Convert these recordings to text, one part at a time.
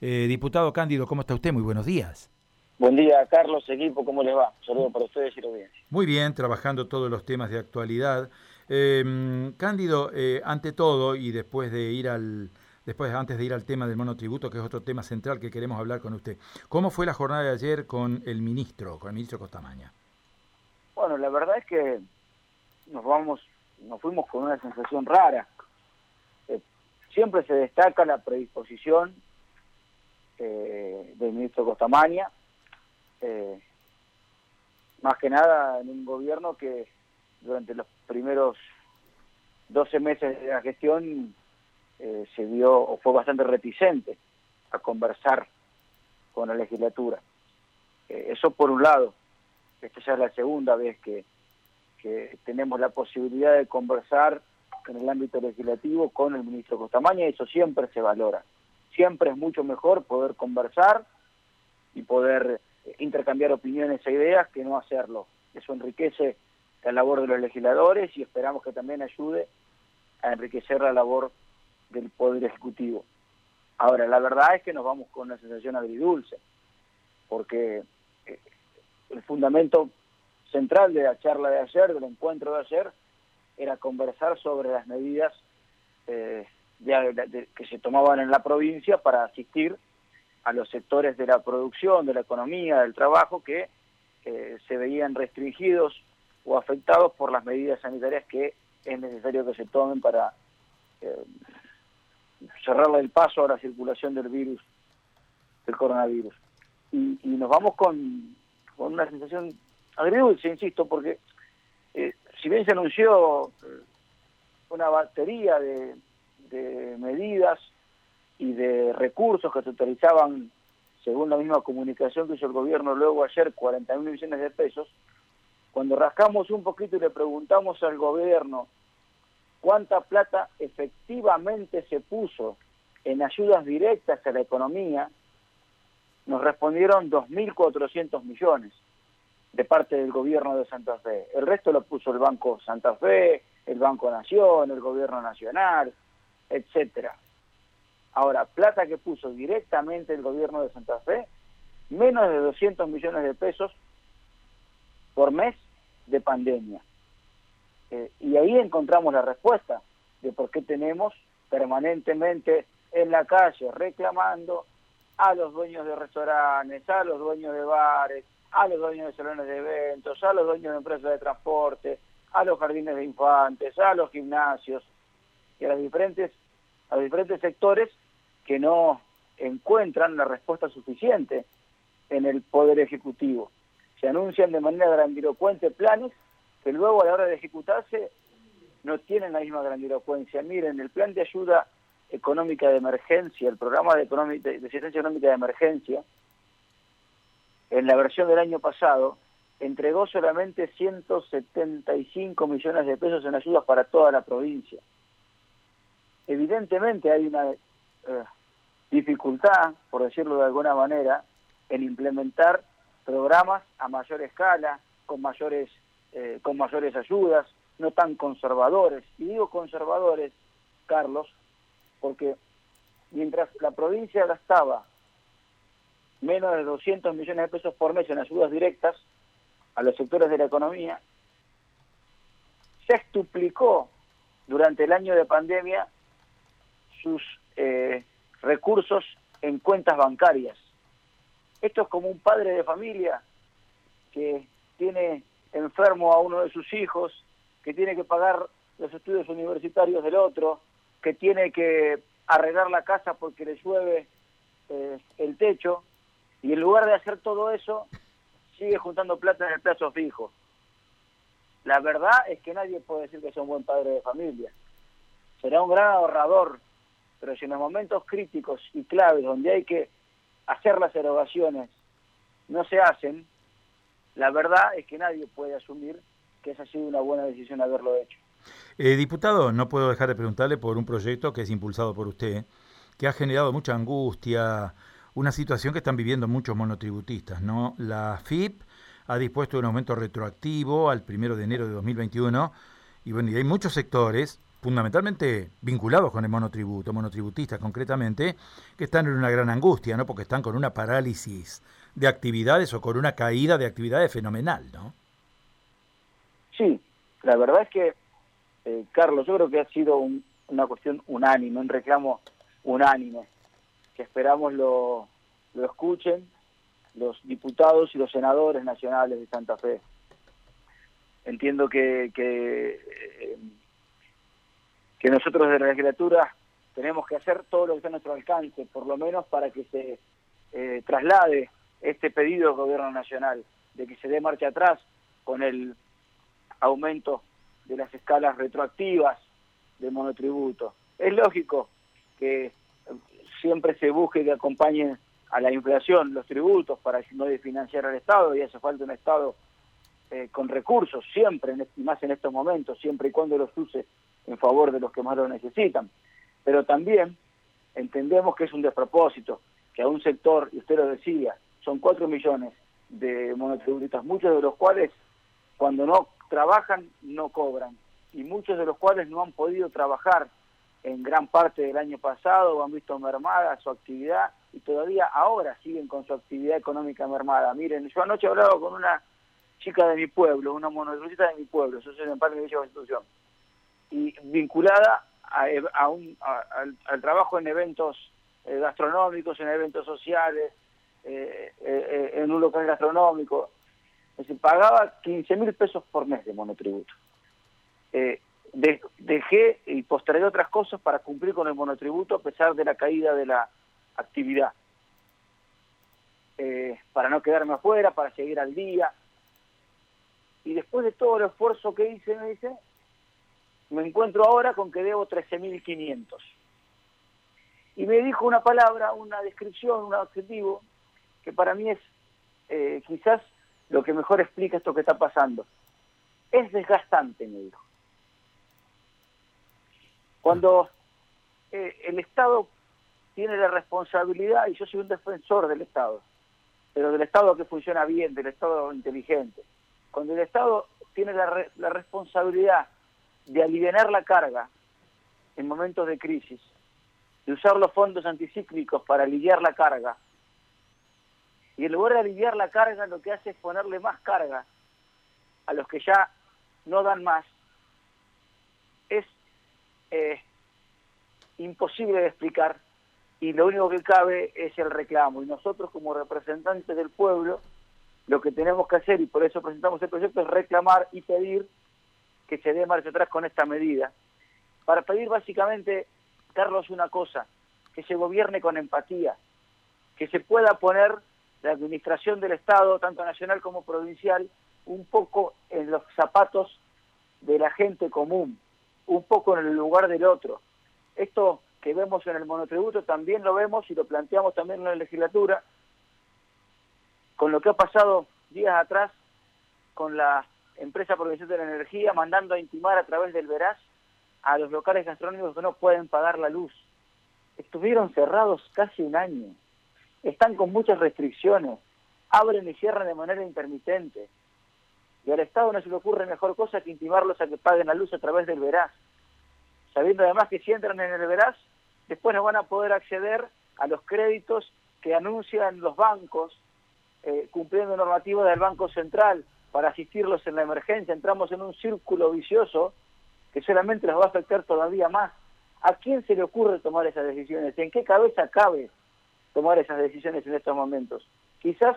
Eh, diputado Cándido, ¿cómo está usted? Muy buenos días. Buen día, Carlos, equipo, ¿cómo les va? Saludos para ustedes y la audiencia. Muy bien, trabajando todos los temas de actualidad. Eh, Cándido, eh, ante todo, y después de ir al, después antes de ir al tema del monotributo, que es otro tema central que queremos hablar con usted, ¿cómo fue la jornada de ayer con el ministro, con el ministro Costamaña? Bueno, la verdad es que nos vamos, nos fuimos con una sensación rara. Eh, siempre se destaca la predisposición eh, del ministro Costamaña, eh, más que nada en un gobierno que durante los primeros 12 meses de la gestión eh, se vio o fue bastante reticente a conversar con la legislatura. Eh, eso por un lado, esta ya es la segunda vez que, que tenemos la posibilidad de conversar en el ámbito legislativo con el ministro Costamaña y eso siempre se valora. Siempre es mucho mejor poder conversar y poder intercambiar opiniones e ideas que no hacerlo. Eso enriquece la labor de los legisladores y esperamos que también ayude a enriquecer la labor del Poder Ejecutivo. Ahora, la verdad es que nos vamos con una sensación agridulce, porque eh, el fundamento central de la charla de ayer, del encuentro de ayer, era conversar sobre las medidas eh, que se tomaban en la provincia para asistir a los sectores de la producción, de la economía, del trabajo, que eh, se veían restringidos o afectados por las medidas sanitarias que es necesario que se tomen para eh, cerrarle el paso a la circulación del virus, del coronavirus. Y, nos vamos con, con, una sensación agridulce, insisto, porque eh, si bien se anunció eh, una batería de, de medidas y de recursos que se utilizaban, según la misma comunicación que hizo el gobierno luego ayer, 41 millones de pesos, cuando rascamos un poquito y le preguntamos al gobierno cuánta plata efectivamente se puso en ayudas directas a la economía, nos respondieron 2.400 millones de parte del gobierno de Santa Fe. El resto lo puso el Banco Santa Fe, el Banco Nación, el Gobierno Nacional, etcétera. Ahora, plata que puso directamente el gobierno de Santa Fe, menos de 200 millones de pesos por mes de pandemia. Eh, y ahí encontramos la respuesta de por qué tenemos permanentemente en la calle reclamando a los dueños de restaurantes, a los dueños de bares, a los dueños de salones de eventos, a los dueños de empresas de transporte, a los jardines de infantes, a los gimnasios y a los diferentes, a los diferentes sectores que no encuentran la respuesta suficiente en el Poder Ejecutivo. Se anuncian de manera grandilocuente planes que luego a la hora de ejecutarse no tienen la misma grandilocuencia. Miren, el plan de ayuda económica de emergencia, el programa de, de asistencia económica de emergencia, en la versión del año pasado, entregó solamente 175 millones de pesos en ayudas para toda la provincia. Evidentemente hay una eh, dificultad, por decirlo de alguna manera, en implementar programas a mayor escala, con mayores eh, con mayores ayudas, no tan conservadores. Y digo conservadores, Carlos, porque mientras la provincia gastaba menos de 200 millones de pesos por mes en ayudas directas a los sectores de la economía, se extuplicó durante el año de pandemia sus eh, recursos en cuentas bancarias. Esto es como un padre de familia que tiene enfermo a uno de sus hijos, que tiene que pagar los estudios universitarios del otro, que tiene que arreglar la casa porque le llueve eh, el techo, y en lugar de hacer todo eso, sigue juntando plata en el plazo fijo. La verdad es que nadie puede decir que sea un buen padre de familia. Será un gran ahorrador, pero si en los momentos críticos y claves donde hay que hacer las erogaciones no se hacen, la verdad es que nadie puede asumir que esa ha sido una buena decisión haberlo hecho. Eh, diputado, no puedo dejar de preguntarle por un proyecto que es impulsado por usted, que ha generado mucha angustia, una situación que están viviendo muchos monotributistas, ¿no? La FIP ha dispuesto un aumento retroactivo al primero de enero de 2021 y bueno, y hay muchos sectores fundamentalmente vinculados con el monotributo, monotributistas concretamente, que están en una gran angustia, ¿no? Porque están con una parálisis de actividades o con una caída de actividades fenomenal, ¿no? Sí, la verdad es que, eh, Carlos, yo creo que ha sido una cuestión unánime, un reclamo unánime, que esperamos lo, lo escuchen los diputados y los senadores nacionales de Santa Fe. Entiendo que, eh, que nosotros de la legislatura tenemos que hacer todo lo que está a nuestro alcance, por lo menos para que se eh, traslade este pedido del gobierno nacional, de que se dé marcha atrás con el aumento de las escalas retroactivas de monotributo. Es lógico que siempre se busque que acompañen a la inflación los tributos para no desfinanciar al Estado y hace falta un Estado eh, con recursos siempre, y más en estos momentos, siempre y cuando los use en favor de los que más lo necesitan. Pero también entendemos que es un despropósito que a un sector, y usted lo decía, son cuatro millones de monotributistas, muchos de los cuales cuando no trabajan no cobran y muchos de los cuales no han podido trabajar en gran parte del año pasado o han visto mermada su actividad y todavía ahora siguen con su actividad económica mermada. Miren, yo anoche he hablado con una chica de mi pueblo, una monotributista de mi pueblo, yo soy en Parque de Constitución, y vinculada a, un, al, trabajo en eventos eh, gastronómicos, en eventos sociales, eh, eh, en un local gastronómico. Se pagaba 15 mil pesos por mes de monotributo. dejé y postergué otras cosas para cumplir con el monotributo a pesar de la caída de la actividad. para no quedarme afuera, para seguir al día. Y después de todo el esfuerzo que hice, me dice, me encuentro ahora con que debo 13.500. Y me dijo una palabra, una descripción, un adjetivo, que para mí es eh, quizás lo que mejor explica esto que está pasando. Es desgastante, me dijo. Cuando eh, el Estado tiene la responsabilidad, y yo soy un defensor del Estado, pero del Estado que funciona bien, del Estado inteligente, cuando el Estado tiene la, la responsabilidad de aliviar la carga en momentos de crisis, de usar los fondos anticíclicos para aliviar la carga, y en lugar de aliviar la carga lo que hace es ponerle más carga a los que ya no dan más, es eh, imposible de explicar y lo único que cabe es el reclamo. Y nosotros como representantes del pueblo, lo que tenemos que hacer, y por eso presentamos el proyecto, es reclamar y pedir que se dé marcha atrás con esta medida, para pedir básicamente, Carlos, una cosa, que se gobierne con empatía, que se pueda poner la administración del Estado, tanto nacional como provincial, un poco en los zapatos de la gente común, un poco en el lugar del otro. Esto que vemos en el monotributo también lo vemos y lo planteamos también en la legislatura, con lo que ha pasado días atrás con la empresa provincial de la energía mandando a intimar a través del Veraz a los locales gastronómicos que no pueden pagar la luz. Estuvieron cerrados casi un año, están con muchas restricciones, abren y cierran de manera intermitente. Y al Estado no se le ocurre mejor cosa que intimarlos a que paguen la luz a través del Veraz, sabiendo además que si entran en el Veraz, después no van a poder acceder a los créditos que anuncian los bancos, eh, cumpliendo normativas del Banco Central, para asistirlos en la emergencia, entramos en un círculo vicioso que solamente los va a afectar todavía más. ¿A quién se le ocurre tomar esas decisiones? ¿En qué cabeza cabe tomar esas decisiones en estos momentos? Quizás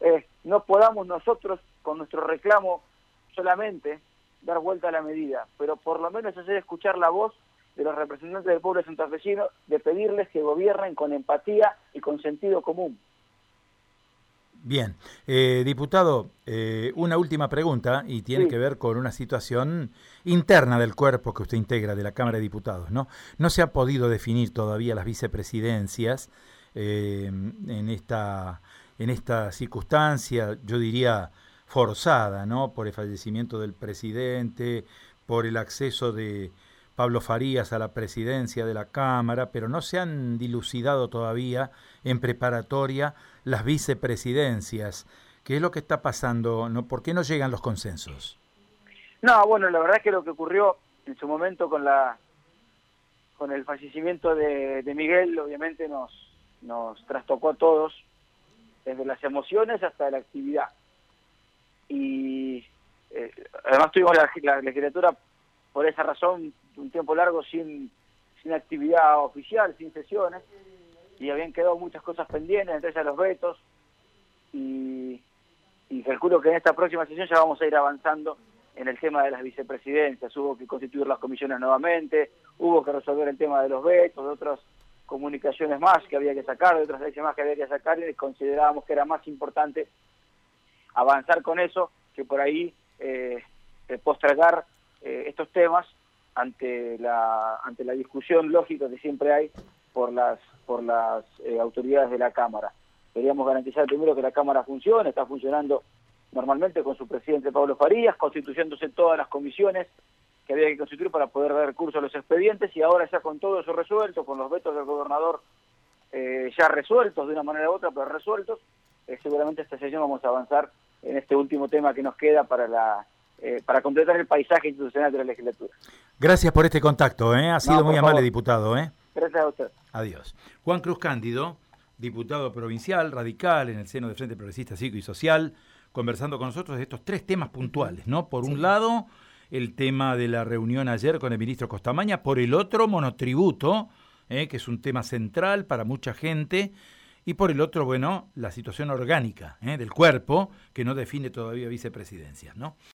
eh, no podamos nosotros, con nuestro reclamo solamente, dar vuelta a la medida, pero por lo menos hacer escuchar la voz de los representantes del pueblo santafesino, de pedirles que gobiernen con empatía y con sentido común. Bien, eh, diputado, eh, una última pregunta y tiene que ver con una situación interna del cuerpo que usted integra de la Cámara de Diputados, ¿no? No se ha podido definir todavía las vicepresidencias eh, en esta en esta circunstancia, yo diría forzada, ¿no? Por el fallecimiento del presidente, por el acceso de Pablo Farías a la presidencia de la Cámara, pero no se han dilucidado todavía en preparatoria las vicepresidencias. ¿Qué es lo que está pasando? ¿Por qué no llegan los consensos? No, bueno, la verdad es que lo que ocurrió en su momento con la con el fallecimiento de, Miguel, obviamente nos, nos trastocó a todos, desde las emociones hasta la actividad. Y eh, además tuvimos la, la, legislatura por esa razón un tiempo largo sin, sin actividad oficial, sin sesiones, y habían quedado muchas cosas pendientes, entre ellas los vetos, y, y calculo que en esta próxima sesión ya vamos a ir avanzando en el tema de las vicepresidencias, hubo que constituir las comisiones nuevamente, hubo que resolver el tema de los vetos, de otras comunicaciones más que había que sacar, de otras leyes más que había que sacar, y considerábamos que era más importante avanzar con eso que por ahí eh, postergar eh, estos temas ante la ante la discusión lógica que siempre hay por las por las eh, autoridades de la Cámara. Queríamos garantizar primero que la Cámara funcione, está funcionando normalmente con su presidente Pablo Farías, constituyéndose todas las comisiones que había que constituir para poder dar curso a los expedientes y ahora ya con todo eso resuelto, con los vetos del gobernador eh, ya resueltos de una manera u otra, pero resueltos, eh, seguramente esta sesión vamos a avanzar en este último tema que nos queda para la eh, para completar el paisaje institucional de la legislatura. Gracias por este contacto, ha sido muy amable diputado. Gracias a usted. Adiós. Juan Cruz Cándido, diputado provincial, radical en el seno del Frente Progresista Cívico y Social, conversando con nosotros de estos tres temas puntuales, ¿no? Por un lado, el tema de la reunión ayer con el ministro Costamaña, por el otro, monotributo, ¿eh? que es un tema central para mucha gente, y por el otro, bueno, la situación orgánica ¿eh? del cuerpo, que no define todavía vicepresidencias, ¿no?